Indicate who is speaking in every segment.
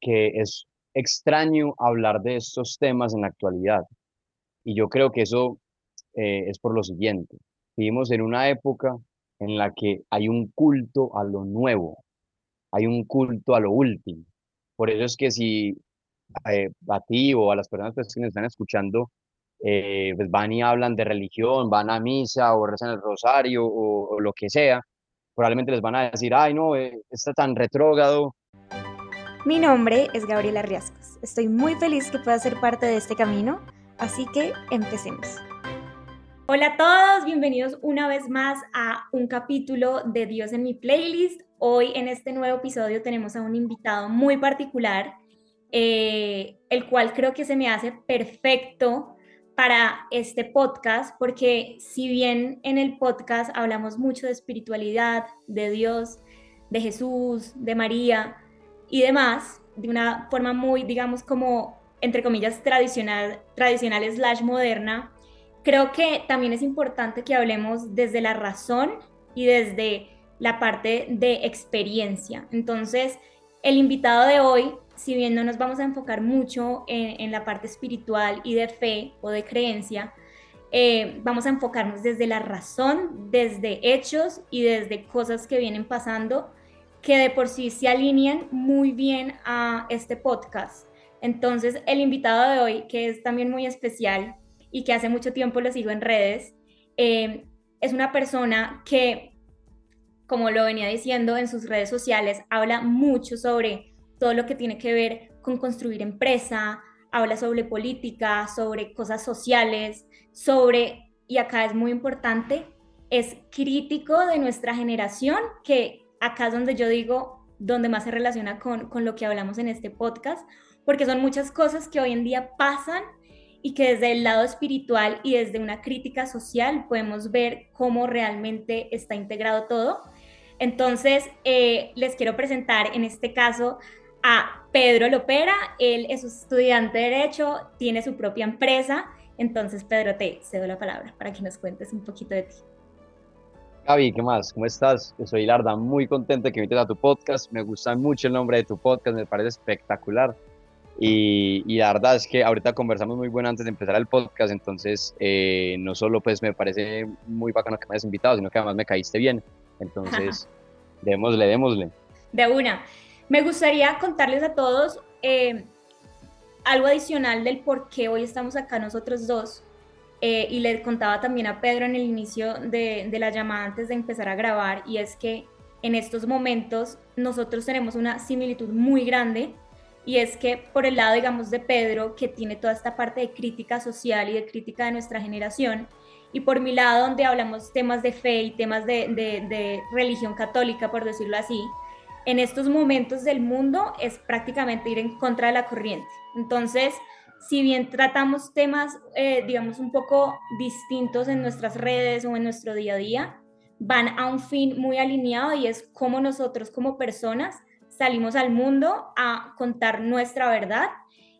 Speaker 1: que es extraño hablar de estos temas en la actualidad. Y yo creo que eso eh, es por lo siguiente. Vivimos en una época en la que hay un culto a lo nuevo, hay un culto a lo último. Por eso es que si eh, a ti o a las personas pues, que me están escuchando eh, pues van y hablan de religión, van a misa o rezan el rosario o, lo que sea, probablemente les van a decir, ay no, eh, está tan retrógrado.
Speaker 2: Mi nombre es Gabriela Riascos. Estoy muy feliz que pueda ser parte de este camino, así que empecemos. Hola a todos, bienvenidos una vez más a un capítulo de Dios en mi playlist. Hoy en este nuevo episodio tenemos a un invitado muy particular, eh, el cual creo que se me hace perfecto para este podcast, porque si bien en el podcast hablamos mucho de espiritualidad, de Dios, de Jesús, de María y demás, de una forma muy, digamos, como, entre comillas, tradicional, tradicional slash moderna, creo que también es importante que hablemos desde la razón y desde la parte de experiencia. Entonces, el invitado de hoy si bien no nos vamos a enfocar mucho en, la parte espiritual y de fe o de creencia, eh, vamos a enfocarnos desde la razón, desde hechos y desde cosas que vienen pasando que de por sí se alinean muy bien a este podcast. Entonces, el invitado de hoy, que es también muy especial y que hace mucho tiempo lo sigo en redes, eh, es una persona que, como lo venía diciendo en sus redes sociales, habla mucho sobre todo lo que tiene que ver con construir empresa, habla sobre política, sobre cosas sociales, sobre, y acá es muy importante, es crítico de nuestra generación, que acá es donde yo digo, donde más se relaciona con, con lo que hablamos en este podcast, porque son muchas cosas que hoy en día pasan y que desde el lado espiritual y desde una crítica social podemos ver cómo realmente está integrado todo. Entonces, eh, les quiero presentar en este caso a Pedro Lopera. Él es estudiante de Derecho, tiene su propia empresa. Entonces, Pedro, te cedo la palabra para que nos cuentes un poquito de ti.
Speaker 1: Gaby, ¿qué más? ¿Cómo estás? Soy Larda, muy contento que invites a tu podcast. Me gusta mucho el nombre de tu podcast, me parece espectacular. Y, y, la verdad es que ahorita conversamos muy bueno antes de empezar el podcast, entonces eh, no solo pues me parece muy bacano que me hayas invitado, sino que además me caíste bien. Entonces, démosle, démosle.
Speaker 2: De una. Me gustaría contarles a todos eh, algo adicional del por qué hoy estamos acá nosotros dos. Eh, y le contaba también a Pedro en el inicio de, la llamada antes de empezar a grabar, y es que en estos momentos nosotros tenemos una similitud muy grande y es que por el lado, digamos, de Pedro, que tiene toda esta parte de crítica social y de crítica de nuestra generación, y por mi lado, donde hablamos temas de fe y temas de, de religión católica, por decirlo así, en estos momentos del mundo es prácticamente ir en contra de la corriente. Entonces, si bien tratamos temas, eh, digamos, un poco distintos en nuestras redes o en nuestro día a día, van a un fin muy alineado y es cómo nosotros como personas salimos al mundo a contar nuestra verdad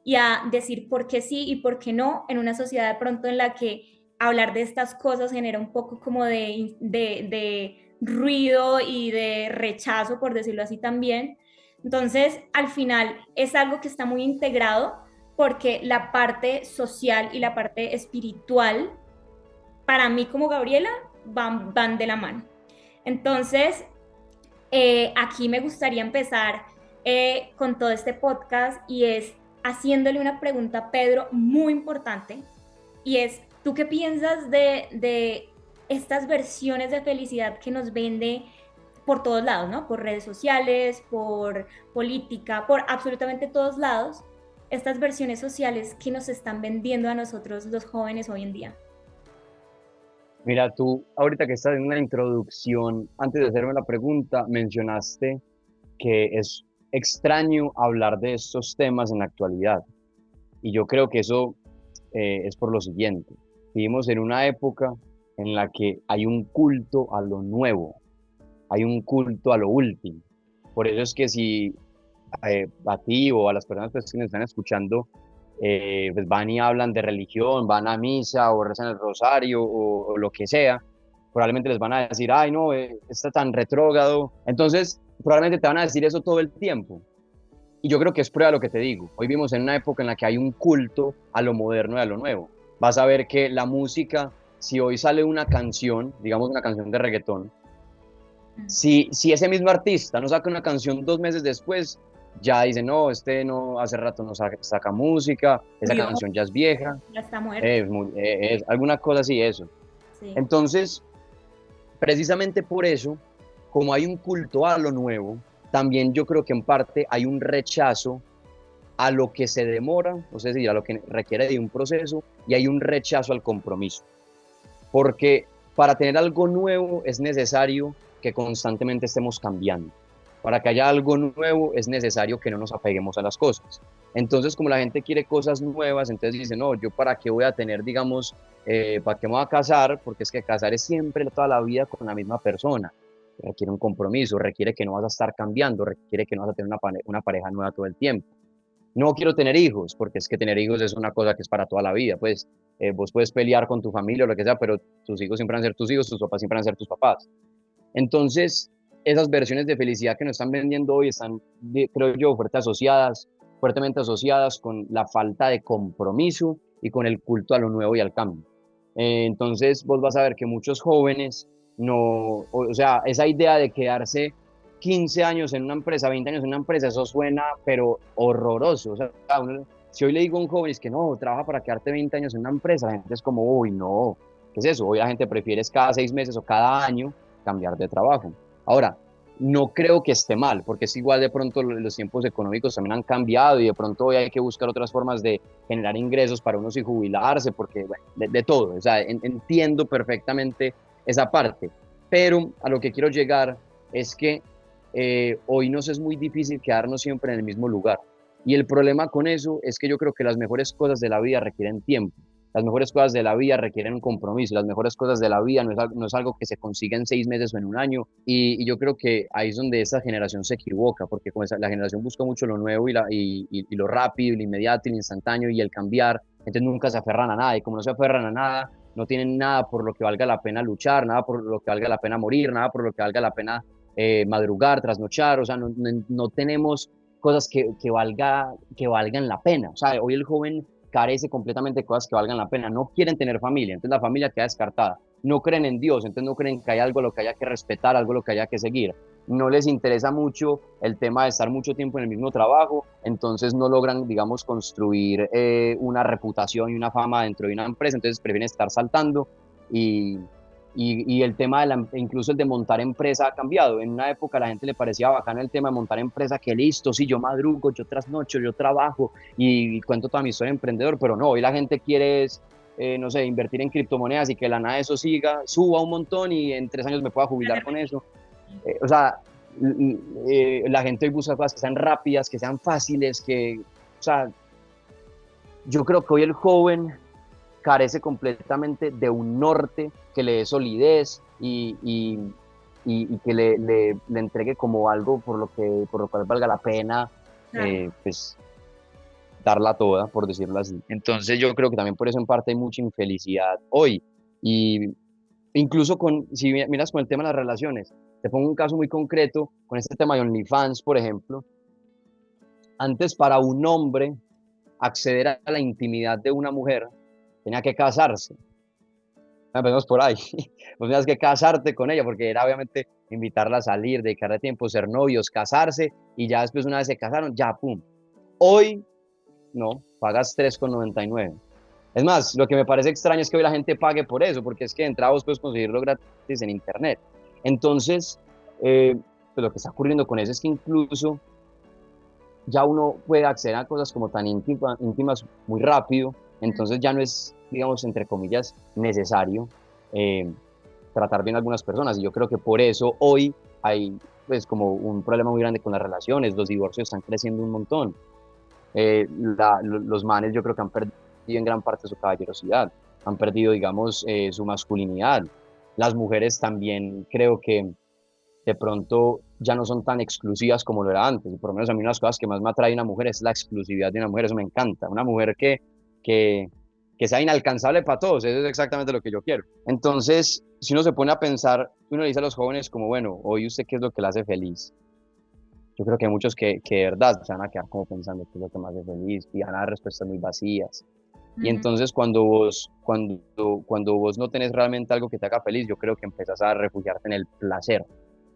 Speaker 2: y a decir por qué sí y por qué no en una sociedad de pronto en la que hablar de estas cosas genera un poco como de, de ruido y de rechazo, por decirlo así también. Entonces, al final es algo que está muy integrado porque la parte social y la parte espiritual, para mí como Gabriela, van, van de la mano. Entonces, eh, aquí me gustaría empezar eh, con todo este podcast y es haciéndole una pregunta a Pedro muy importante y es, ¿tú qué piensas de, de estas versiones de felicidad que nos vende por todos lados, ¿no? Por redes sociales, por política, por absolutamente todos lados, estas versiones sociales que nos están vendiendo a nosotros los jóvenes hoy en día.
Speaker 1: Mira, tú ahorita que estás en una introducción, antes de hacerme la pregunta, mencionaste que es extraño hablar de estos temas en la actualidad. Y yo creo que eso eh, es por lo siguiente. Vivimos en una época en la que hay un culto a lo nuevo, hay un culto a lo último. Por eso es que si eh, a ti o a las personas pues, que nos están escuchando eh, pues van y hablan de religión, van a misa o rezan el rosario o, lo que sea, probablemente les van a decir, ay no, eh, está tan retrógrado. Entonces, probablemente te van a decir eso todo el tiempo. Y yo creo que es prueba lo que te digo. Hoy vivimos en una época en la que hay un culto a lo moderno y a lo nuevo. Vas a ver que la música, si hoy sale una canción, digamos una canción de reggaetón, si, si ese mismo artista no saca una canción dos meses después, ya dice, no, este no hace rato no saca, música, esa canción ya es vieja.
Speaker 2: Ya está muerta.
Speaker 1: Eh, es, alguna cosa así, eso. Entonces, precisamente por eso, como hay un culto a lo nuevo, también yo creo que en parte hay un rechazo a lo que se demora, o sea, a lo que requiere de un proceso, y hay un rechazo al compromiso. Porque para tener algo nuevo es necesario que constantemente estemos cambiando. Para que haya algo nuevo es necesario que no nos apeguemos a las cosas. Entonces, como la gente quiere cosas nuevas, entonces dice, no, yo para qué voy a tener, digamos, eh, para qué me voy a casar, porque es que casar es siempre toda la vida con la misma persona. Requiere un compromiso, requiere que no vas a estar cambiando, requiere que no vas a tener una, pareja nueva todo el tiempo. No quiero tener hijos, porque es que tener hijos es una cosa que es para toda la vida. Pues eh, vos puedes pelear con tu familia o lo que sea, pero tus hijos siempre van a ser tus hijos, tus papás siempre van a ser tus papás. Entonces, esas versiones de felicidad que nos están vendiendo hoy están, creo yo, fuerte asociadas, fuertemente asociadas con la falta de compromiso y con el culto a lo nuevo y al cambio. Eh, entonces, vos vas a ver que muchos jóvenes no, o, sea, esa idea de quedarse 15 años en una empresa, 20 años en una empresa, eso suena, pero horroroso. O sea, si hoy le digo a un joven es que no, trabaja para quedarte 20 años en una empresa, la gente es como, uy, no, ¿qué es eso? Hoy la gente prefiere cada seis meses o cada año cambiar de trabajo. Ahora, no creo que esté mal, porque es igual de pronto los tiempos económicos también han cambiado y de pronto hoy hay que buscar otras formas de generar ingresos para unos y jubilarse, porque bueno, de, todo, o sea, entiendo perfectamente esa parte, pero a lo que quiero llegar es que eh, hoy nos es muy difícil quedarnos siempre en el mismo lugar. Y el problema con eso es que yo creo que las mejores cosas de la vida requieren tiempo. Las mejores cosas de la vida requieren un compromiso, las mejores cosas de la vida no es, no es algo que se consiga en seis meses o en un año. Y, yo creo que ahí es donde esa generación se equivoca, porque la generación busca mucho lo nuevo y, la, y, y, lo rápido, lo inmediato, y lo instantáneo y el cambiar, entonces nunca se aferran a nada. Y como no se aferran a nada, no tienen nada por lo que valga la pena luchar, nada por lo que valga la pena morir, nada por lo que valga la pena eh, madrugar, trasnochar, o sea, no, no, tenemos cosas que, que, valga, que valgan la pena. O sea, hoy el joven carece completamente de cosas que valgan la pena. No quieren tener familia, entonces la familia queda descartada. No creen en Dios, entonces no creen que hay algo lo que haya que respetar, algo lo que haya que seguir. No les interesa mucho el tema de estar mucho tiempo en el mismo trabajo, entonces no logran, digamos, construir eh, una reputación y una fama dentro de una empresa, entonces prefieren estar saltando y, y, el tema de la, incluso el de montar empresa ha cambiado. En una época a la gente le parecía bacano el tema de montar empresa, que listo, sí, yo madrugo, yo trasnocho, yo trabajo y, cuento toda mi historia de emprendedor, pero no, hoy la gente quiere, eh, no sé, invertir en criptomonedas y que la nada de eso siga, suba un montón y en tres años me pueda jubilar con eso. Eh, o sea, eh, la gente hoy busca cosas que sean rápidas, que sean fáciles, que, o sea, yo creo que hoy el joven carece completamente de un norte que le dé solidez y, que le, le, entregue como algo por lo, que, por lo cual valga la pena, eh, pues darla toda, por decirlo así. Entonces yo creo que también por eso en parte hay mucha infelicidad hoy. Y incluso con, si miras con el tema de las relaciones, te pongo un caso muy concreto con este tema de OnlyFans, por ejemplo. Antes para un hombre acceder a la intimidad de una mujer tenía que casarse. Empezamos por ahí. Pues tenías que casarte con ella, porque era obviamente invitarla a salir, dedicarle tiempo, ser novios, casarse, y ya después una vez se casaron, ya, pum. Hoy, no, pagas 3,99. Es más, lo que me parece extraño es que hoy la gente pague por eso, porque es que entrada vos puedes conseguirlo gratis en internet. Entonces, eh, pues lo que está ocurriendo con eso es que incluso ya uno puede acceder a cosas como tan íntimas muy rápido, entonces ya no es, digamos, entre comillas, necesario eh, tratar bien a algunas personas. Y yo creo que por eso hoy hay pues como un problema muy grande con las relaciones, los divorcios están creciendo un montón. Eh, los manes yo creo que han perdido en gran parte su caballerosidad, han perdido, digamos, eh, su masculinidad. Las mujeres también creo que de pronto ya no son tan exclusivas como lo era antes. Y por lo menos a mí una de las cosas que más me atrae una mujer es la exclusividad de una mujer, eso me encanta. Una mujer que que, que sea inalcanzable para todos. Eso es exactamente lo que yo quiero. Entonces, si uno se pone a pensar, uno le dice a los jóvenes como, bueno, hoy usted qué es lo que le hace feliz. yo creo que hay muchos que, que de verdad se van a quedar como pensando que es lo que más es feliz y van a dar respuestas muy vacías. Y entonces cuando vos, cuando, cuando vos no tenés realmente algo que te haga feliz, yo creo que empezás a refugiarte en el placer.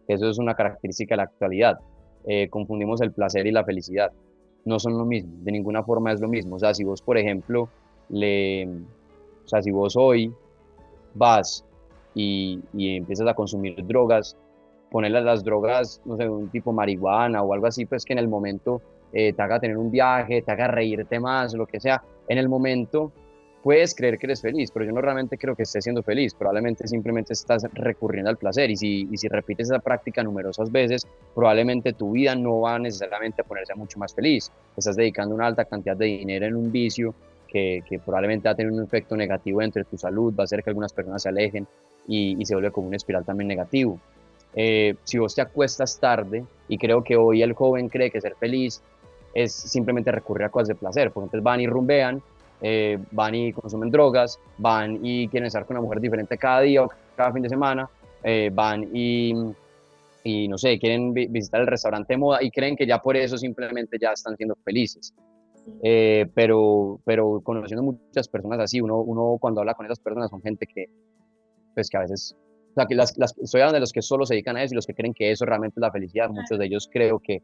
Speaker 1: Eso es una característica de la actualidad. Eh, confundimos el placer y la felicidad. No son lo mismo, de ninguna forma es lo mismo. O sea, si vos, por ejemplo, le, o sea, si vos hoy vas y, y empiezas a consumir drogas, ponerle las drogas, no sé, un tipo marihuana o algo así, pues que en el momento eh, te haga tener un viaje, te haga reírte más, lo que sea, en el momento puedes creer que eres feliz, pero yo no realmente creo que estés siendo feliz, probablemente simplemente estás recurriendo al placer y si, y si repites esa práctica numerosas veces, probablemente tu vida no va necesariamente a ponerse mucho más feliz, estás dedicando una alta cantidad de dinero en un vicio que, que probablemente va a tener un efecto negativo entre tu salud, va a hacer que algunas personas se alejen y, y se vuelve como una espiral también negativo. Eh, si vos te acuestas tarde, y creo que hoy el joven cree que ser feliz es simplemente recurrir a cosas de placer, porque entonces van y rumbean, eh, van y consumen drogas, van y quieren estar con una mujer diferente cada día o cada fin de semana, eh, van y, y, no sé, quieren visitar el restaurante de moda y creen que ya por eso simplemente ya están siendo felices. Eh, pero, pero conociendo muchas personas así, uno, uno cuando habla con esas personas son gente que, pues que a veces, o sea, que las, las, estoy hablando de los que solo se dedican a eso y los que creen que eso realmente es la felicidad, muchos de ellos creo que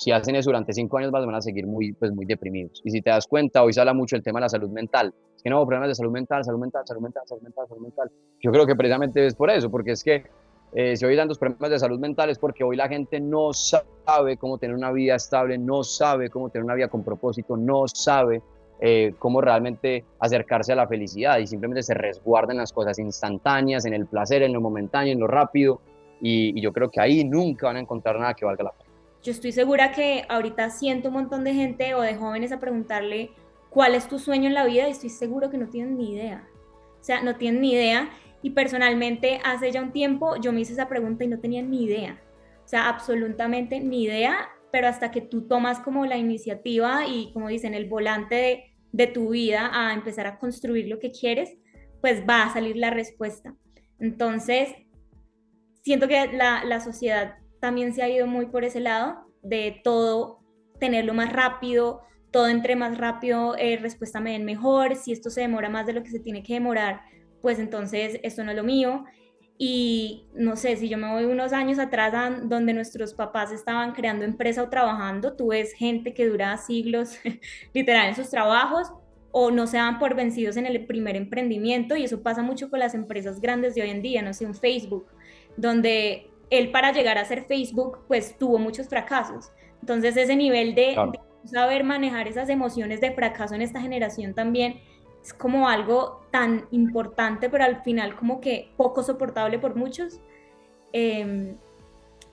Speaker 1: si hacen eso durante cinco años van a seguir muy, pues, muy deprimidos. Y si te das cuenta, hoy se habla mucho el tema de la salud mental. Es que no, problemas de salud mental, salud mental, salud mental, salud mental, salud mental. Yo creo que precisamente es por eso, porque es que eh, si hoy tantos problemas de salud mental es porque hoy la gente no sabe cómo tener una vida estable, no sabe cómo tener una vida con propósito, no sabe eh, cómo realmente acercarse a la felicidad y simplemente se resguardan las cosas instantáneas, en el placer, en lo momentáneo, en lo rápido. Y, y yo creo que ahí nunca van a encontrar nada que valga la pena.
Speaker 2: Yo estoy segura que ahorita siento un montón de gente o de jóvenes a preguntarle cuál es tu sueño en la vida y estoy seguro que no tienen ni idea. O sea, no tienen ni idea. Y personalmente hace ya un tiempo yo me hice esa pregunta y no tenía ni idea. O sea, absolutamente ni idea, pero hasta que tú tomas como la iniciativa y como dicen, el volante de, de tu vida a empezar a construir lo que quieres, pues va a salir la respuesta. Entonces, siento que la, la sociedad también se ha ido muy por ese lado de todo tenerlo más rápido, todo entre más rápido, eh, respuesta me den mejor, si esto se demora más de lo que se tiene que demorar, pues entonces esto no es lo mío. Y no sé, si yo me voy unos años atrás donde nuestros papás estaban creando empresa o trabajando, tú ves gente que dura siglos literal en sus trabajos o no se dan por vencidos en el primer emprendimiento y eso pasa mucho con las empresas grandes de hoy en día, no sé, un Facebook, donde él para llegar a ser Facebook, pues tuvo muchos fracasos. Entonces ese nivel de, saber manejar esas emociones de fracaso en esta generación también es como algo tan importante, pero al final como que poco soportable por muchos. Em,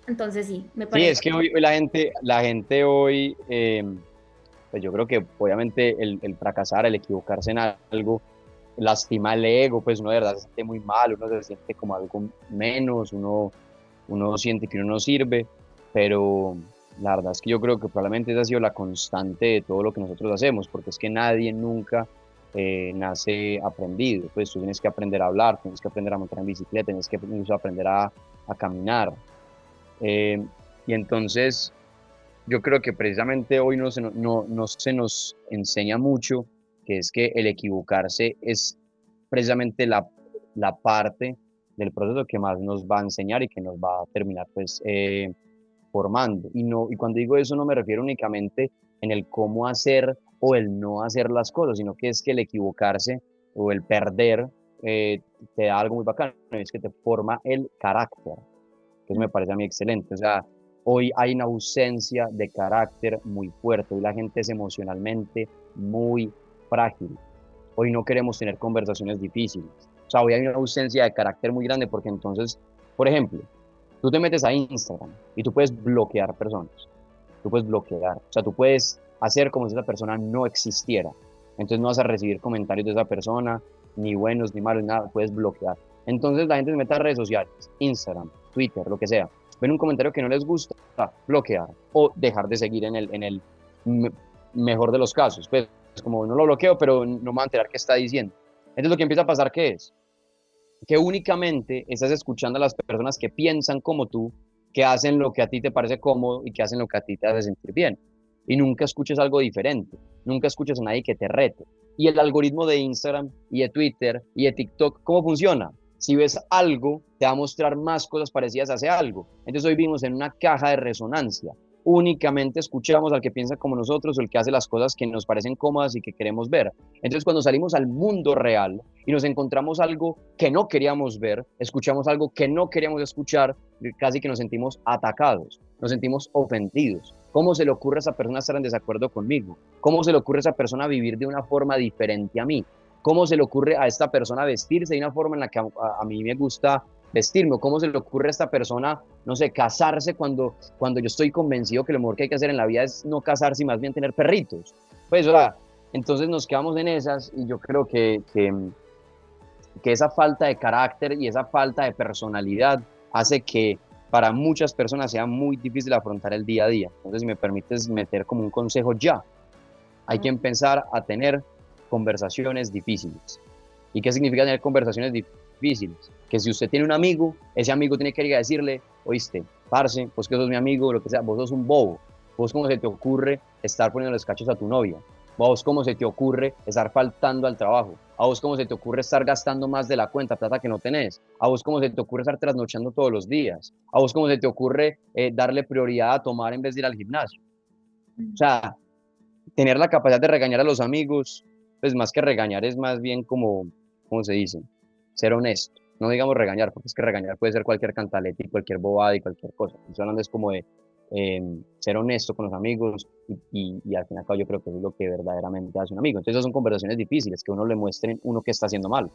Speaker 2: entonces sí,
Speaker 1: me parece. Sí, es que hoy, la gente, la gente hoy, em, pues yo creo que obviamente el, el, fracasar, el equivocarse en algo, lastima el ego, pues uno de verdad se siente muy mal, uno se siente como algo menos, uno uno siente que uno no sirve, pero la verdad es que yo creo que probablemente esa ha sido la constante de todo lo que nosotros hacemos, porque es que nadie nunca eh, nace aprendido, pues tú tienes que aprender a hablar, tienes que aprender a montar en bicicleta, tienes que aprender a, a caminar. Eh, y entonces yo creo que precisamente hoy no se, no, no se nos enseña mucho, que es que el equivocarse es precisamente la, la parte del proceso que más nos va a enseñar y que nos va a terminar pues eh, formando. Y, no, y cuando digo eso no me refiero únicamente en el cómo hacer o el no hacer las cosas, sino que es que el equivocarse o el perder eh, te da algo muy bacano, es que te forma el carácter, que me parece a mí excelente. O sea, hoy hay una ausencia de carácter muy fuerte, hoy la gente es emocionalmente muy frágil, hoy no queremos tener conversaciones difíciles, o sea, hoy hay una ausencia de carácter muy grande porque entonces, por ejemplo, tú te metes a Instagram y tú puedes bloquear personas. Tú puedes bloquear. O sea, tú puedes hacer como si esa persona no existiera. Entonces no vas a recibir comentarios de esa persona, ni buenos, ni malos, nada. Puedes bloquear. Entonces la gente se mete a redes sociales, Instagram, Twitter, lo que sea. Ven un comentario que no les gusta, bloquear o dejar de seguir en el, en el mejor de los casos. Pues como no lo bloqueo, pero no me va a enterar qué está diciendo. Entonces lo que empieza a pasar, ¿qué es? Que únicamente estás escuchando a las personas que piensan como tú, que hacen lo que a ti te parece cómodo y que hacen lo que a ti te hace sentir bien. Y nunca escuches algo diferente, nunca escuches a nadie que te rete. Y el algoritmo de Instagram y de Twitter y de TikTok, ¿cómo funciona? Si ves algo, te va a mostrar más cosas parecidas a ese algo. Entonces hoy vimos en una caja de resonancia. Únicamente escuchamos al que piensa como nosotros o el que hace las cosas que nos parecen cómodas y que queremos ver. Entonces cuando salimos al mundo real y nos encontramos algo que no queríamos ver, escuchamos algo que no queríamos escuchar, casi que nos sentimos atacados, nos sentimos ofendidos. ¿Cómo se le ocurre a esa persona estar en desacuerdo conmigo? ¿Cómo se le ocurre a esa persona vivir de una forma diferente a mí? ¿Cómo se le ocurre a esta persona vestirse de una forma en la que a, mí me gusta vestirme? ¿Cómo se le ocurre a esta persona, no sé, casarse cuando, cuando yo estoy convencido que lo mejor que hay que hacer en la vida es no casarse y más bien tener perritos? Pues, o sea, entonces nos quedamos en esas y yo creo que, que, que esa falta de carácter y esa falta de personalidad hace que para muchas personas sea muy difícil afrontar el día a día. Entonces, si me permites meter como un consejo ya, hay que empezar a tener conversaciones difíciles. ¿Y qué significa tener conversaciones difíciles? Que si usted tiene un amigo, ese amigo tiene que ir a decirle, oíste, parce, vos que sos mi amigo, lo que sea, vos sos un bobo. Vos cómo se te ocurre estar poniendo los cachos a tu novia. vos cómo se te ocurre estar faltando al trabajo. A vos cómo se te ocurre estar gastando más de la cuenta, plata que no tenés. A vos cómo se te ocurre estar trasnochando todos los días. A vos cómo se te ocurre eh, darle prioridad a tomar en vez de ir al gimnasio. O sea, tener la capacidad de regañar a los amigos, pues más que regañar es más bien como, ¿cómo se dice? Ser honesto. No digamos regañar, porque es que regañar puede ser cualquier cantaleta y cualquier bobada y cualquier cosa. Estoy hablando es como de em, ser honesto con los amigos y, y, al fin y al cabo yo creo que eso es lo que verdaderamente hace un amigo. Entonces esas son conversaciones difíciles, que uno le muestre uno que está haciendo mal,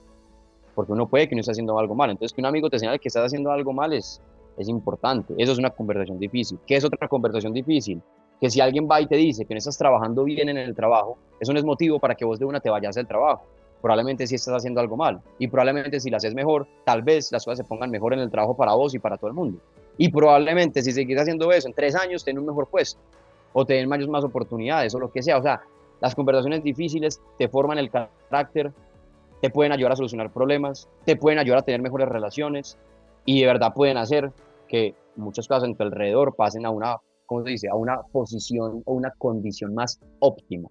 Speaker 1: porque uno puede que no esté haciendo algo mal. Entonces que un amigo te señale que estás haciendo algo mal es, es importante. Eso es una conversación difícil. ¿Qué es otra conversación difícil? que si alguien va y te dice que no estás trabajando bien en el trabajo, eso no es motivo para que vos de una te vayas del trabajo. Probablemente si estás haciendo algo mal. Y probablemente si lo haces mejor, tal vez las cosas se pongan mejor en el trabajo para vos y para todo el mundo. Y probablemente si seguís haciendo eso, en tres años ten un mejor puesto. O te den más, más oportunidades o lo que sea. O sea, las conversaciones difíciles te forman el carácter, te pueden ayudar a solucionar problemas, te pueden ayudar a tener mejores relaciones y de verdad pueden hacer que muchas cosas en tu alrededor pasen a una ¿cómo se dice?, a una posición o una condición más óptima.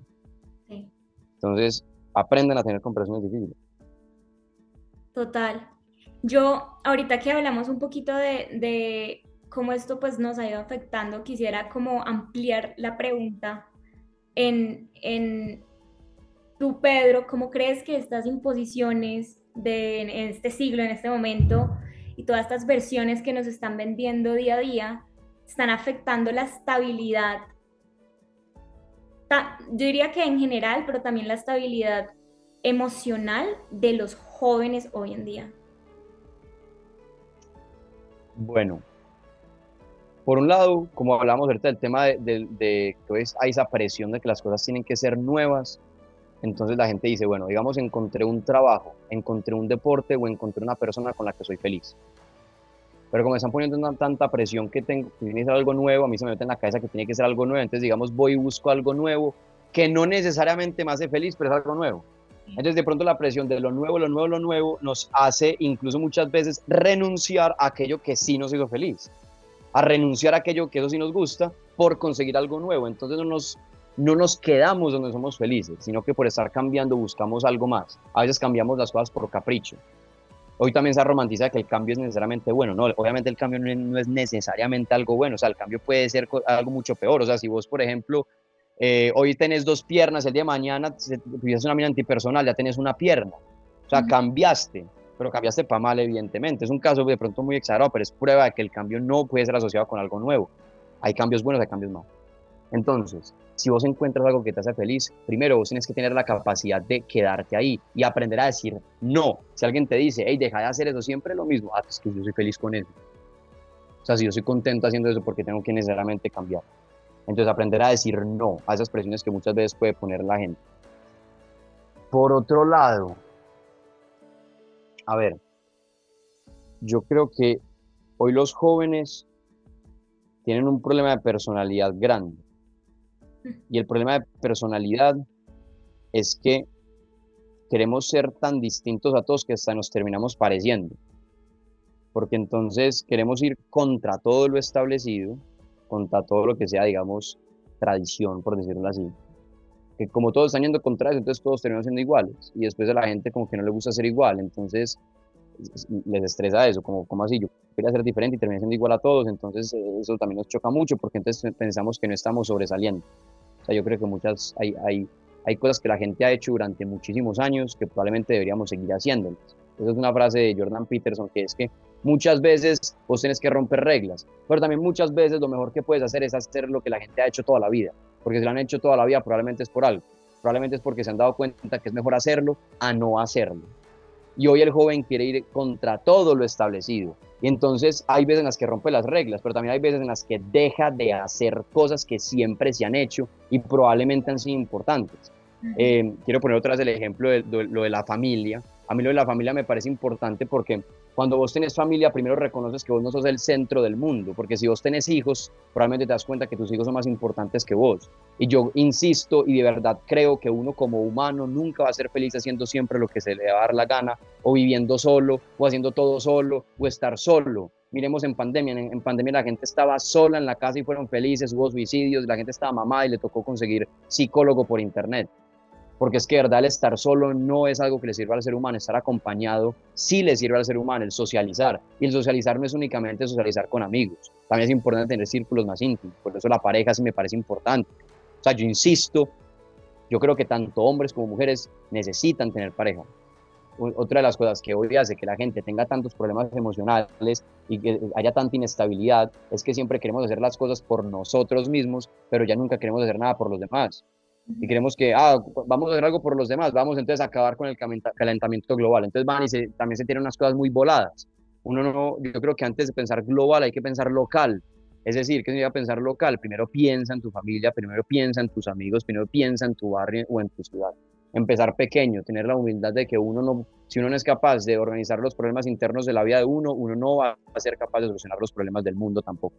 Speaker 1: Entonces, aprenden a tener conversaciones difíciles.
Speaker 2: Total. Yo, ahorita que hablamos un poquito de, de cómo esto pues nos ha ido afectando, quisiera como ampliar la pregunta en, en tú, Pedro, ¿cómo crees que estas imposiciones de en este siglo, en este momento, y todas estas versiones que nos están vendiendo día a día, están afectando la estabilidad, yo diría que en general, pero también la estabilidad emocional de los jóvenes hoy en día?
Speaker 1: Bueno, por un lado, como hablamos ahorita del tema de, que hay esa presión de que las cosas tienen que ser nuevas, entonces la gente dice, bueno, digamos, encontré un trabajo, encontré un deporte o encontré una persona con la que soy feliz. Pero como me están poniendo una, tanta presión que tengo que tiene que ser algo nuevo, a mí se me mete en la cabeza que tiene que ser algo nuevo. Entonces, digamos, voy y busco algo nuevo que no necesariamente me hace feliz, pero es algo nuevo. Entonces, de pronto la presión de lo nuevo, lo nuevo, lo nuevo nos hace incluso muchas veces renunciar a aquello que sí nos hizo feliz, a renunciar a aquello que eso sí nos gusta por conseguir algo nuevo. Entonces, no nos, no nos quedamos donde somos felices, sino que por estar cambiando buscamos algo más. A veces cambiamos las cosas por capricho. Hoy también se romantiza que el cambio es necesariamente bueno. No, obviamente el cambio no es necesariamente algo bueno. O sea, el cambio puede ser algo mucho peor. O sea, si vos, por ejemplo, eh, hoy tenés dos piernas, el día de mañana es una mina antipersonal, ya tenés una pierna. O sea, cambiaste, pero cambiaste para mal, evidentemente. Es un caso de pronto muy exagerado, pero es prueba de que el cambio no puede ser asociado con algo nuevo. Hay cambios buenos, hay cambios malos. Entonces, si vos encuentras algo que te hace feliz, primero vos tienes que tener la capacidad de quedarte ahí y aprender a decir no. Si alguien te dice, hey, deja de hacer eso, siempre lo mismo, ah, es que yo soy feliz con eso. O sea, si yo soy contento haciendo eso, porque tengo que necesariamente cambiar? Entonces, aprender a decir no a esas presiones que muchas veces puede poner la gente. Por otro lado, a ver, yo creo que hoy los jóvenes tienen un problema de personalidad grande y el problema de personalidad es que queremos ser tan distintos a todos que hasta nos terminamos pareciendo. porque entonces queremos ir contra todo lo establecido, contra todo lo que sea, digamos, tradición, por decirlo así. Que como todos están yendo contra eso, entonces todos terminan siendo iguales. Y después a la gente como que no le gusta ser igual, entonces les estresa eso, como, como así, yo quería ser diferente y terminé siendo igual a todos, entonces eso también nos choca mucho porque entonces pensamos que no estamos sobresaliendo. O sea, yo creo que muchas, hay, hay, hay cosas que la gente ha hecho durante muchísimos años que probablemente deberíamos seguir haciéndolas. Esa es una frase de Jordan Peterson que es que muchas veces vos tenés que romper reglas, pero también muchas veces lo mejor que puedes hacer es hacer lo que la gente ha hecho toda la vida, porque si lo han hecho toda la vida probablemente es por algo, probablemente es porque se han dado cuenta que es mejor hacerlo a no hacerlo. Y hoy el joven quiere ir contra todo lo establecido. Y entonces hay veces en las que rompe las reglas, pero también hay veces en las que deja de hacer cosas que siempre se han hecho y probablemente han sido importantes. Eh, quiero poner otra vez el ejemplo de, lo de la familia. A mí lo de la familia me parece importante porque cuando vos tenés familia, primero reconoces que vos no sos el centro del mundo, porque si vos tenés hijos, probablemente te das cuenta que tus hijos son más importantes que vos. Y yo insisto y de verdad creo que uno como humano nunca va a ser feliz haciendo siempre lo que se le va a dar la gana, o viviendo solo, o haciendo todo solo, o estar solo. Miremos en pandemia, en, en pandemia la gente estaba sola en la casa y fueron felices, hubo suicidios, la gente estaba mamada y le tocó conseguir psicólogo por internet porque es que verdad el estar solo no es algo que le sirva al ser humano, estar acompañado sí le sirve al ser humano, el socializar. Y el socializar no es únicamente socializar con amigos, también es importante tener círculos más íntimos, por eso la pareja sí me parece importante. O sea, yo insisto, yo creo que tanto hombres como mujeres necesitan tener pareja. Otra de las cosas que hoy hace que la gente tenga tantos problemas emocionales y que haya tanta inestabilidad es que siempre queremos hacer las cosas por nosotros mismos, pero ya nunca queremos hacer nada por los demás y queremos que, ah, vamos a hacer algo por los demás, vamos entonces a acabar con el calentamiento global. Entonces van y se, también se tienen unas cosas muy voladas. Uno no, yo creo que antes de pensar global hay que pensar local. Es decir, que a pensar local, primero piensa en tu familia, primero piensa en tus amigos, primero piensa en tu barrio o en tu ciudad. Empezar pequeño, tener la humildad de que uno no, si uno no es capaz de organizar los problemas internos de la vida de uno, uno no va a ser capaz de solucionar los problemas del mundo tampoco.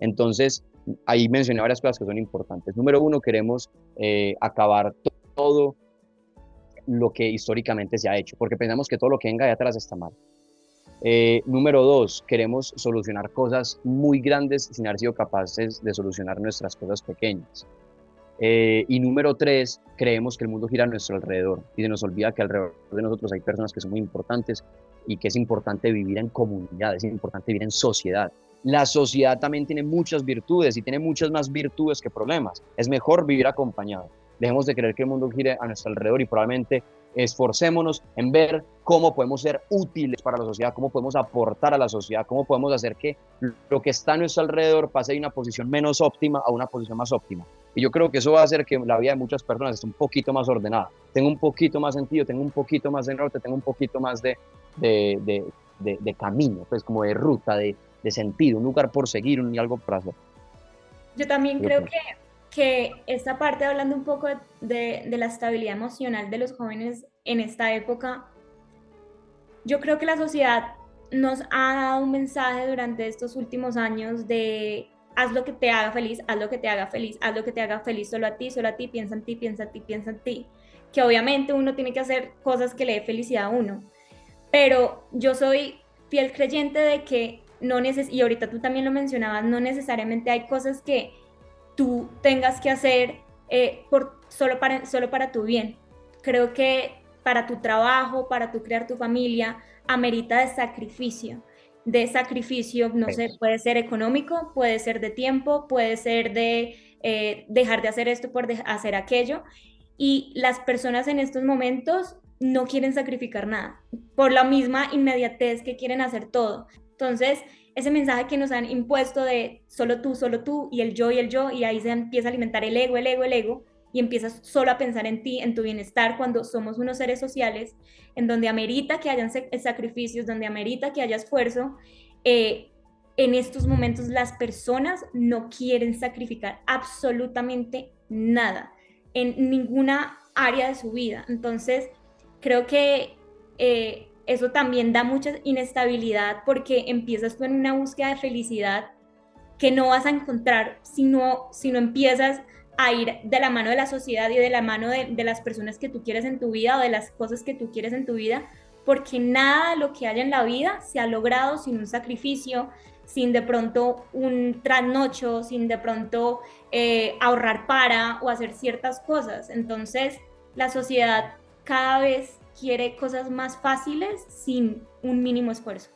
Speaker 1: Entonces, ahí mencioné varias cosas que son importantes. Número uno, queremos eh, acabar todo lo que históricamente se ha hecho, porque pensamos que todo lo que venga de atrás está mal. Eh, número dos, queremos solucionar cosas muy grandes sin haber sido capaces de solucionar nuestras cosas pequeñas. Eh, y número tres, creemos que el mundo gira a nuestro alrededor y se nos olvida que alrededor de nosotros hay personas que son muy importantes y que es importante vivir en comunidad, es importante vivir en sociedad la sociedad también tiene muchas virtudes y tiene muchas más virtudes que problemas. Es mejor vivir acompañado. Dejemos de creer que el mundo gire a nuestro alrededor y probablemente esforcémonos en ver cómo podemos ser útiles para la sociedad, cómo podemos aportar a la sociedad, cómo podemos hacer que lo que está a nuestro alrededor pase de una posición menos óptima a una posición más óptima. Y yo creo que eso va a hacer que la vida de muchas personas esté un poquito más ordenada, tenga un poquito más sentido, tenga un poquito más de norte, tenga un poquito más de, de, de, de camino, pues como de ruta, de, de sentido, un lugar por seguir, un algo para hacer.
Speaker 2: Yo también creo que, que esta parte, hablando un poco de, de la estabilidad emocional de los jóvenes en esta época, yo creo que la sociedad nos ha dado un mensaje durante estos últimos años de haz lo que te haga feliz, haz lo que te haga feliz, haz lo que te haga feliz solo a ti, solo a ti, piensa en ti, piensa en ti, piensa en ti. Que obviamente uno tiene que hacer cosas que le dé felicidad a uno. Pero yo soy fiel creyente de que no neces y ahorita tú también lo mencionabas, no necesariamente hay cosas que tú tengas que hacer eh, por, solo, para, solo para tu bien. Creo que para tu trabajo, para tu crear tu familia, amerita de sacrificio. De sacrificio, no sé, puede ser económico, puede ser de tiempo, puede ser de eh, dejar de hacer esto por hacer aquello. Y las personas en estos momentos no quieren sacrificar nada, por la misma inmediatez que quieren hacer todo. Entonces, ese mensaje que nos han impuesto de solo tú, solo tú, y el yo y el yo, y ahí se empieza a alimentar el ego, el ego, el ego, y empiezas solo a pensar en ti, en tu bienestar, cuando somos unos seres sociales, en donde amerita que hayan sacrificios, donde amerita que haya esfuerzo. Eh, en estos momentos las personas no quieren sacrificar absolutamente nada en ninguna área de su vida. Entonces, creo que eh, eso también da mucha inestabilidad porque empiezas tú en una búsqueda de felicidad que no vas a encontrar si no, si no empiezas a ir de la mano de la sociedad y de la mano de, las personas que tú quieres en tu vida o de las cosas que tú quieres en tu vida, porque nada de lo que haya en la vida se ha logrado sin un sacrificio, sin de pronto un trasnocho, sin de pronto eh, ahorrar para o hacer ciertas cosas. Entonces, la sociedad cada vez quiere cosas más fáciles sin un mínimo esfuerzo.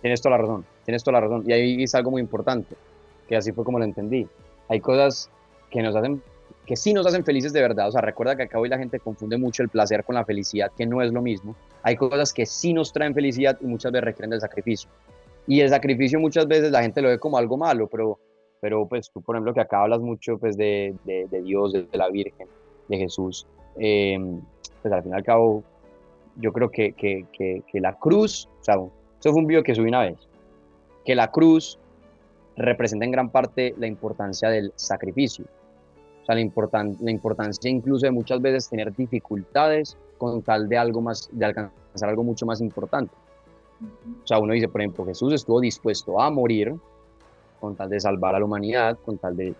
Speaker 1: Tienes toda la razón, tienes toda la razón. Y ahí es algo muy importante, que así fue como lo entendí. Hay cosas que nos hacen, que sí nos hacen felices de verdad. O sea, recuerda que acá hoy la gente confunde mucho el placer con la felicidad, que no es lo mismo. Hay cosas que sí nos traen felicidad y muchas veces requieren del sacrificio. Y el sacrificio muchas veces la gente lo ve como algo malo, pero, pero pues tú, por ejemplo, que acá hablas mucho pues de, de, Dios, de, la Virgen, de Jesús, em, pues al fin y al cabo, yo creo que, que, que, la cruz, o sea, eso fue un video que subí una vez, que la cruz representa en gran parte la importancia del sacrificio. O sea, la, importan, la importancia incluso de muchas veces tener dificultades con tal de algo más, de alcanzar algo mucho más importante. O sea, uno dice, por ejemplo, Jesús estuvo dispuesto a morir con tal de salvar a la humanidad, con tal de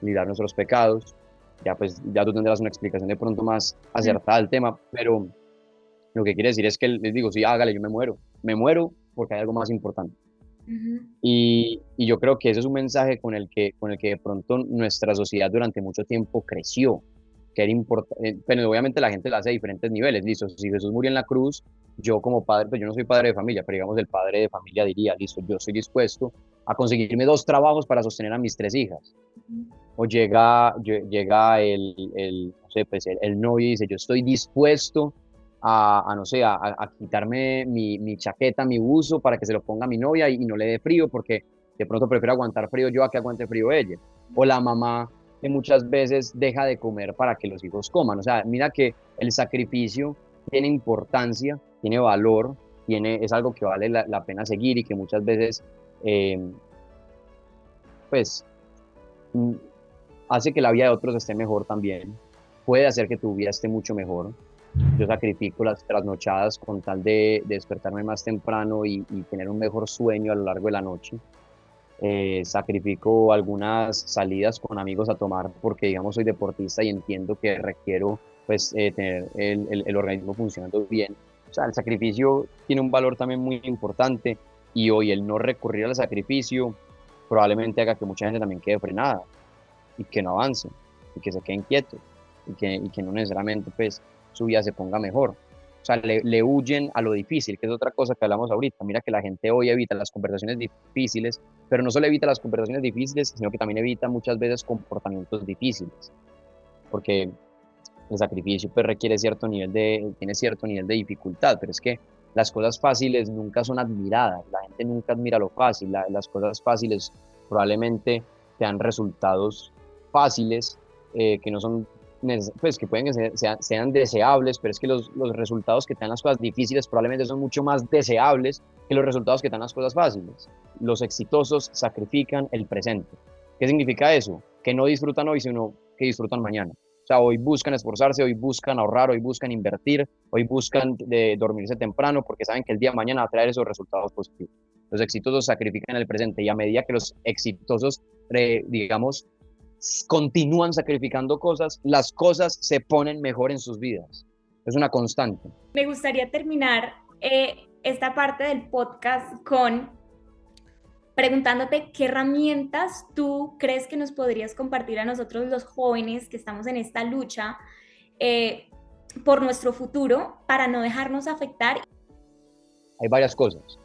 Speaker 1: lidiar nuestros pecados. Ya pues ya tú tendrás una explicación de pronto más acertada del tema, pero lo que quiere decir es que les digo, sí, hágale, yo me muero. Me muero porque hay algo más importante. y, y, yo creo que ese es un mensaje con el, que, con el que de pronto nuestra sociedad durante mucho tiempo creció, que era importante, eh, pero obviamente la gente lo hace a diferentes niveles, listo, si Jesús murió en la cruz, yo como padre, pues yo no soy padre de familia, pero digamos el padre de familia diría, listo, yo estoy dispuesto a conseguirme dos trabajos para sostener a mis tres hijas. O llega, llega el, el, no sé, pues el, novio y dice, yo estoy dispuesto a, no sé, a, quitarme mi, mi, chaqueta, mi buzo para que se lo ponga a mi novia y, no le dé frío porque de pronto prefiero aguantar frío yo a que aguante frío ella. O la mamá que muchas veces deja de comer para que los hijos coman. O sea, mira que el sacrificio tiene importancia tiene valor, tiene, es algo que vale la, pena seguir y que muchas veces, em, pues, mm, hace que la vida de otros esté mejor también. Puede hacer que tu vida esté mucho mejor. Yo sacrifico las trasnochadas con tal de, despertarme más temprano y, tener un mejor sueño a lo largo de la noche. Eh, sacrifico algunas salidas con amigos a tomar porque, digamos, soy deportista y entiendo que requiero pues, eh, tener el, el organismo funcionando bien o sea, el sacrificio tiene un valor también muy importante y hoy el no recurrir al sacrificio probablemente haga que mucha gente también quede frenada y que no avance y que se quede inquieto y que, y que no necesariamente pues su vida se ponga mejor. O sea, le, le, huyen a lo difícil, que es otra cosa que hablamos ahorita. Mira que la gente hoy evita las conversaciones difíciles, pero no solo evita las conversaciones difíciles, sino que también evita muchas veces comportamientos difíciles. Porque el sacrificio pues requiere cierto nivel de, tiene cierto nivel de dificultad, pero es que las cosas fáciles nunca son admiradas, la gente nunca admira lo fácil, las cosas fáciles probablemente te dan resultados fáciles eh, que no son, pues que pueden que sean, deseables, pero es que los, los, resultados que te dan las cosas difíciles probablemente son mucho más deseables que los resultados que te dan las cosas fáciles. Los exitosos sacrifican el presente. ¿Qué significa eso? Que no disfrutan hoy, sino que disfrutan mañana. O sea, hoy buscan esforzarse, hoy buscan ahorrar, hoy buscan invertir, hoy buscan de dormirse temprano porque saben que el día de mañana va a traer esos resultados positivos. Los exitosos sacrifican el presente y a medida que los exitosos, digamos, continúan sacrificando cosas, las cosas se ponen mejor en sus vidas. Es una constante.
Speaker 2: Me gustaría terminar eh, esta parte del podcast con preguntándote qué herramientas tú crees que nos podrías compartir a nosotros los jóvenes que estamos en esta lucha eh, por nuestro futuro para no dejarnos afectar.
Speaker 1: Hay varias cosas,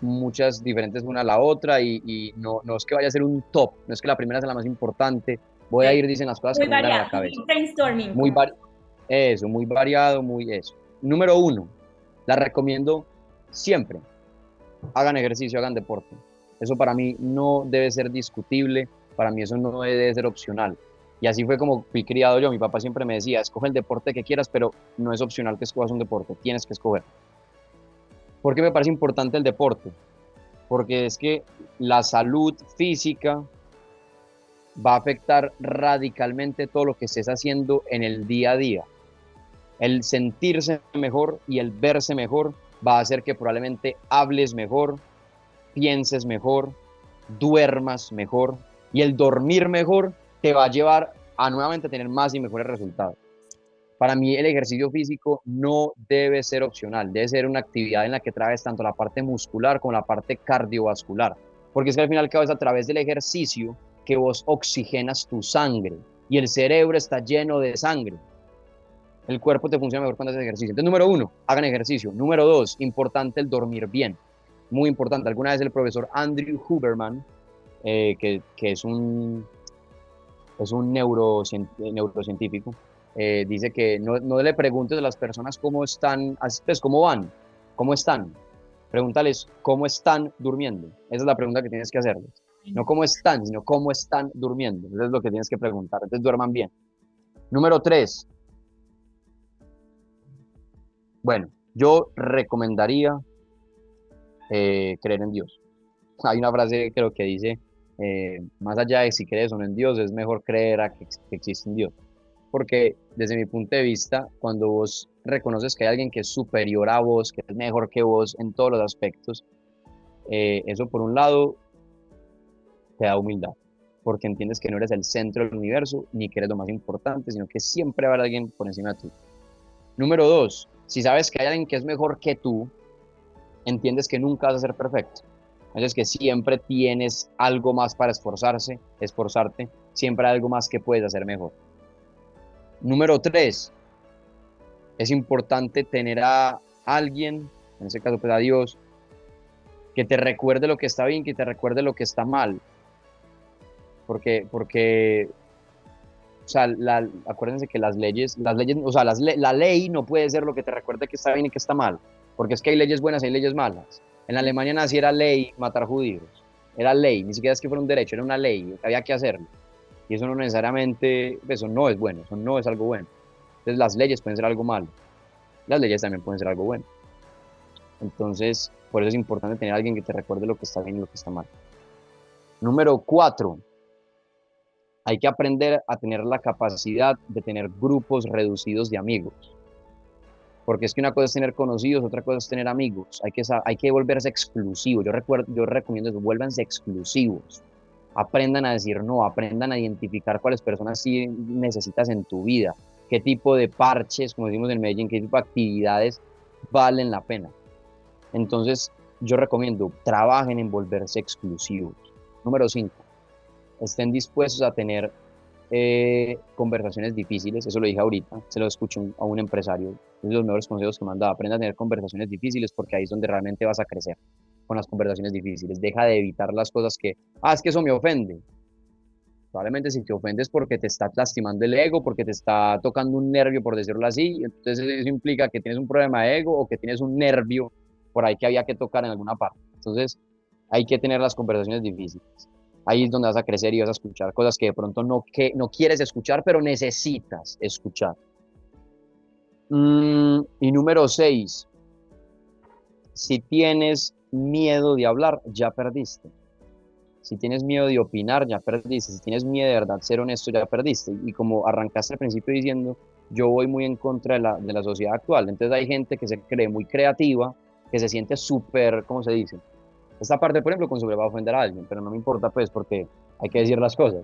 Speaker 1: muchas diferentes una a la otra y, no, no, es que vaya a ser un top, no es que la primera sea la más importante, voy a ir, dicen las cosas
Speaker 2: muy que me a la cabeza. Brainstorming.
Speaker 1: Muy eso, muy variado, muy eso. Número uno, la recomiendo siempre. Hagan ejercicio, hagan deporte eso para mí no debe ser discutible, para mí eso no debe ser opcional. Y así fue como fui criado yo. Mi papá siempre me decía, escoge el deporte que quieras, pero no es opcional que escojas un deporte, tienes que escoger. ¿Por qué me parece importante el deporte? Porque es que la salud física va a afectar radicalmente todo lo que estés haciendo en el día a día. El sentirse mejor y el verse mejor va a hacer que probablemente hables mejor, pienses mejor, duermas mejor y el dormir mejor te va a llevar a nuevamente tener más y mejores resultados. Para mí el ejercicio físico no debe ser opcional, debe ser una actividad en la que traes tanto la parte muscular como la parte cardiovascular, porque es que al final es a través del ejercicio que vos oxigenas tu sangre y el cerebro está lleno de sangre. El cuerpo te funciona mejor cuando haces ejercicio. Entonces, número uno, hagan ejercicio. Número dos, importante el dormir bien. Muy importante. Alguna vez el profesor Andrew Huberman, eh, que, que, es un, es un neurocientífico, eh, dice que no, no, le preguntes a las personas cómo están, pues cómo van, cómo están. Pregúntales cómo están durmiendo. Esa es la pregunta que tienes que hacerles. No cómo están, sino cómo están durmiendo. Eso es lo que tienes que preguntar. Entonces duerman bien. Número tres. Bueno, yo recomendaría eh, creer en Dios. Hay una frase creo que dice, eh, más allá de si crees o no en Dios, es mejor creer a que, existe un Dios. Porque desde mi punto de vista, cuando vos reconoces que hay alguien que es superior a vos, que es mejor que vos en todos los aspectos, eh, eso por un lado te da humildad, porque entiendes que no eres el centro del universo, ni que eres lo más importante, sino que siempre va a haber alguien por encima de ti. Número dos, si sabes que hay alguien que es mejor que tú, entiendes que nunca vas a ser perfecto. Entonces que siempre tienes algo más para esforzarse, esforzarte, siempre hay algo más que puedes hacer mejor. Número tres, es importante tener a alguien, en ese caso pues a Dios, que te recuerde lo que está bien, que te recuerde lo que está mal porque, porque o sea, la, acuérdense que las leyes, las leyes, o sea, la ley no puede ser lo que te recuerde que está bien y que está mal, porque es que hay leyes buenas y hay leyes malas. En Alemania nací era ley matar judíos, era ley, ni siquiera es que fuera un derecho, era una ley, había que hacerlo. Y eso no necesariamente, eso no es bueno, eso no es algo bueno. Entonces las leyes pueden ser algo malo, las leyes también pueden ser algo bueno. Entonces, por eso es importante tener alguien que te recuerde lo que está bien y lo que está mal. Número cuatro, hay que aprender a tener la capacidad de tener grupos reducidos de amigos. Porque es que una cosa es tener conocidos, otra cosa es tener amigos. Hay que, hay que volverse exclusivos. Yo, recuerdo, yo recomiendo eso, vuélvanse exclusivos. Aprendan a decir no, aprendan a identificar cuáles personas sí necesitas en tu vida, qué tipo de parches, como decimos en Medellín, qué tipo de actividades valen la pena. Entonces, yo recomiendo, trabajen en volverse exclusivos. Número 5, estén dispuestos a tener eh, conversaciones difíciles, eso lo dije ahorita, se lo escucho a un empresario, es de los mejores consejos que dado, aprenda a tener conversaciones difíciles porque ahí es donde realmente vas a crecer con las conversaciones difíciles, deja de evitar las cosas que, ah, es que eso me ofende. Probablemente si te ofendes porque te está lastimando el ego, porque te está tocando un nervio, por decirlo así, entonces eso implica que tienes un problema de ego o que tienes un nervio por ahí que había que tocar en alguna parte. Entonces hay que tener las conversaciones difíciles ahí es donde vas a crecer y vas a escuchar cosas que de pronto no, que, no quieres escuchar, pero necesitas escuchar. Mm, y número seis, si tienes miedo de hablar, ya perdiste. Si tienes miedo de opinar, ya perdiste. Si tienes miedo de verdad ser honesto, ya perdiste. Y como arrancaste al principio diciendo, yo voy muy en contra de la, de la sociedad actual. Entonces hay gente que se cree muy creativa, que se siente súper, ¿cómo se dice? Esta parte, por ejemplo, con sobre va a ofender a alguien, pero no me importa, pues, porque hay que decir las cosas.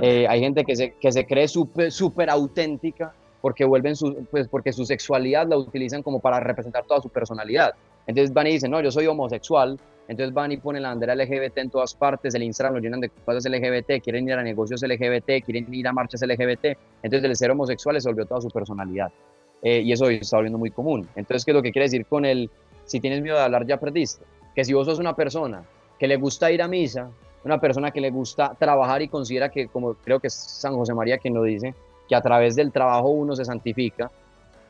Speaker 1: Eh, hay gente que se, que se cree súper super auténtica porque vuelven su, pues, porque su sexualidad la utilizan como para representar toda su personalidad. Entonces van y dicen, no, yo soy homosexual. Entonces van y ponen la bandera LGBT en todas partes, el Instagram lo llenan de cosas LGBT, quieren ir a negocios LGBT, quieren ir a marchas LGBT. Entonces el ser homosexual se volvió toda su personalidad. Eh, y eso está volviendo muy común. Entonces, ¿qué es lo que quiere decir con el, si tienes miedo de hablar, ya perdiste? que si vos sos una persona que le gusta ir a misa, una persona que le gusta trabajar y considera que, como creo que es San José María quien lo dice, que a través del trabajo uno se santifica,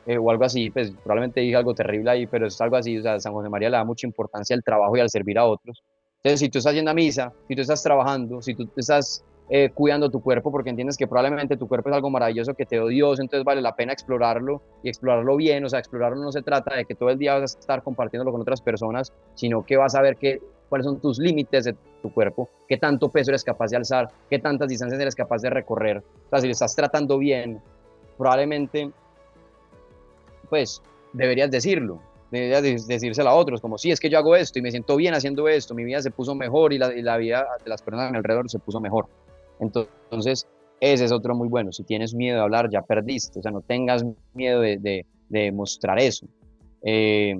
Speaker 1: eh, o algo así, pues probablemente dije algo terrible ahí, pero es algo así, o sea, San José María le da mucha importancia al trabajo y al servir a otros. Entonces, si tú estás yendo a misa, si tú estás trabajando, si tú estás eh, cuidando tu cuerpo porque entiendes que probablemente tu cuerpo es algo maravilloso que te dio Dios, entonces vale la pena explorarlo y explorarlo bien, o sea, explorarlo no se trata de que todo el día vas a estar compartiéndolo con otras personas, sino que vas a ver que, cuáles son tus límites de tu cuerpo, qué tanto peso eres capaz de alzar, qué tantas distancias eres capaz de recorrer, o sea, si lo estás tratando bien, probablemente, pues, deberías decirlo, deberías decírselo a otros, como, sí, es que yo hago esto y me siento bien haciendo esto, mi vida se puso mejor y la, y la vida de las personas alrededor se puso mejor. Entonces, Ese es otro muy bueno. Si tienes miedo de hablar, ya perdiste. O sea, no tengas miedo de, de, mostrar eso. Eh,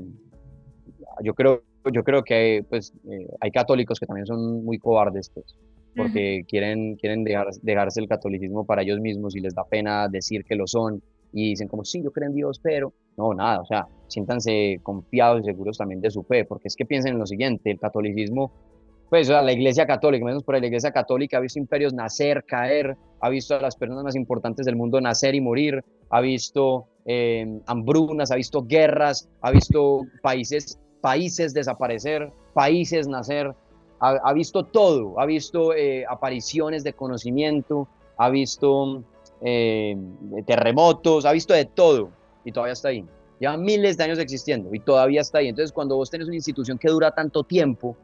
Speaker 1: yo, creo, yo creo que pues, eh, hay católicos que también son muy cobardes, pues, porque quieren, quieren dejar, dejarse el catolicismo para ellos mismos y les da pena decir que lo son. Y dicen como, sí, yo creo en Dios, pero no, nada. O sea, siéntanse confiados y seguros también de su fe, porque es que piensen en lo siguiente, el catolicismo pues la Iglesia Católica, menos por la Iglesia Católica, ha visto imperios nacer, caer, ha visto a las personas más importantes del mundo nacer y morir, ha visto em, hambrunas, ha visto guerras, ha visto países, países desaparecer, países nacer, ha, visto todo, ha visto eh, apariciones de conocimiento, ha visto em, terremotos, ha visto de todo y todavía está ahí. Lleva miles de años existiendo y todavía está ahí. Entonces, cuando vos tenés una institución que dura tanto tiempo,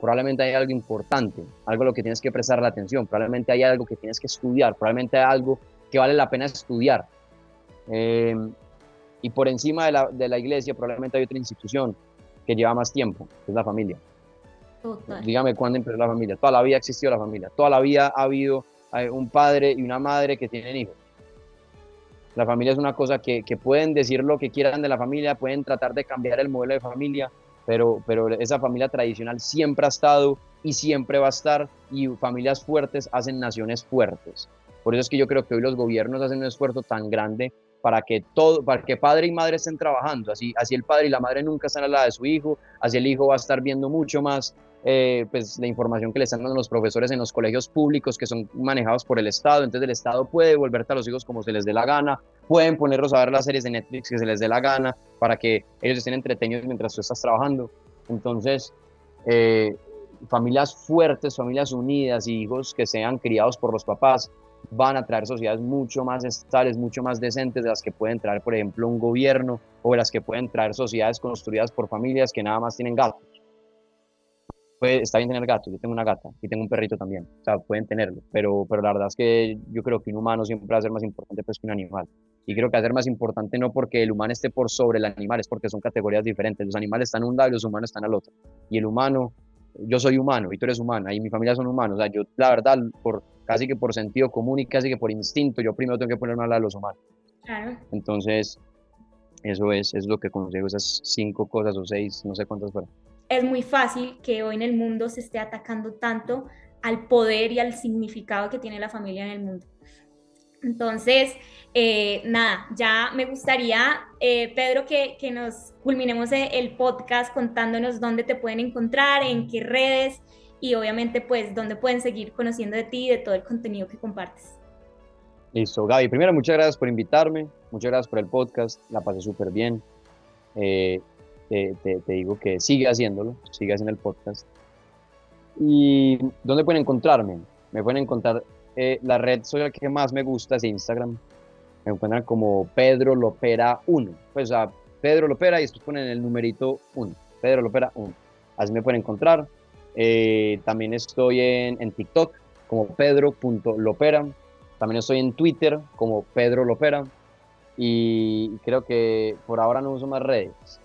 Speaker 1: probablemente hay algo importante, algo a lo que tienes que prestar la atención, probablemente hay algo que tienes que estudiar, probablemente hay algo que vale la pena estudiar. Em, y por encima de la, de la, iglesia probablemente hay otra institución que lleva más tiempo, que es la familia. Dígame cuándo empezó la familia. Toda la vida existió la familia. Toda la vida ha habido eh, un padre y una madre que tienen hijos. La familia es una cosa que, que pueden decir lo que quieran de la familia, pueden tratar de cambiar el modelo de familia, pero, pero esa familia tradicional siempre ha estado y siempre va a estar y familias fuertes hacen naciones fuertes. Por eso es que yo creo que hoy los gobiernos hacen un esfuerzo tan grande para que todo, para que padre y madre estén trabajando. Así, así el padre y la madre nunca están al lado de su hijo, así el hijo va a estar viendo mucho más eh, pues, la información que le están dando los profesores en los colegios públicos que son manejados por el Estado. Entonces el Estado puede devolverte a los hijos como se les dé la gana, pueden ponerlos a ver las series de Netflix que se les dé la gana para que ellos estén entretenidos mientras tú estás trabajando. Entonces, eh, familias fuertes, familias unidas y hijos que sean criados por los papás van a traer sociedades mucho más estables, mucho más decentes de las que pueden traer, por ejemplo, un gobierno o de las que pueden traer sociedades construidas por familias que nada más tienen gatos pues está bien tener gatos, yo tengo una gata y tengo un perrito también, o sea, pueden tenerlo, pero, pero la verdad es que yo creo que un humano siempre va a ser más importante pues, que un animal. Y creo que va a ser más importante no porque el humano esté por sobre el animal, es porque son categorías diferentes. Los animales están a un lado y los humanos están al otro. Y el humano, yo soy humano y tú eres humana y mi familia son humanos. O sea, yo la verdad, por, casi que por sentido común y casi que por instinto, yo primero tengo que ponerme a hablar de los humanos. Claro. Entonces, eso es, es lo que consejo, esas cinco cosas o seis, no sé cuántas fueron
Speaker 2: es muy fácil que hoy en el mundo se esté atacando tanto al poder y al significado que tiene la familia en el mundo. Entonces, eh, nada, ya me gustaría, eh, Pedro, que, que, nos culminemos el podcast contándonos dónde te pueden encontrar, en qué redes y obviamente pues dónde pueden seguir conociendo de ti y de todo el contenido que compartes.
Speaker 1: Listo, Gaby. Primero, muchas gracias por invitarme, muchas gracias por el podcast, la pasé súper bien. Eh, te, digo que sigue haciéndolo, sigue haciendo el podcast. ¿Y dónde pueden encontrarme? Me pueden encontrar, eh, la red social que más me gusta es Instagram. Me encuentran como Pedro Lopera 1. Pues a Pedro Lopera y después ponen el numerito 1. Pedro Lopera 1. Así me pueden encontrar. Eh, también estoy en, en TikTok como pedro.lopera. También estoy en Twitter como Pedro Lopera. Y creo que por ahora no uso más redes.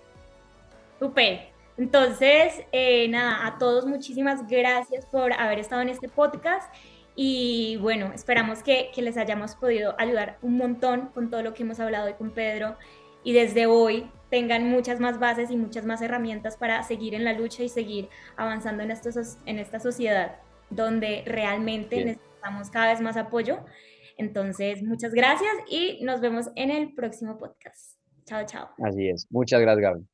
Speaker 2: Super. Entonces, eh, nada, a todos muchísimas gracias por haber estado en este podcast y bueno, esperamos que, que, les hayamos podido ayudar un montón con todo lo que hemos hablado hoy con Pedro y desde hoy tengan muchas más bases y muchas más herramientas para seguir en la lucha y seguir avanzando en, estos, en esta sociedad donde realmente necesitamos cada vez más apoyo. Entonces, muchas gracias y nos vemos en el próximo podcast. Chao, chao.
Speaker 1: Así es. Muchas gracias, Gaby.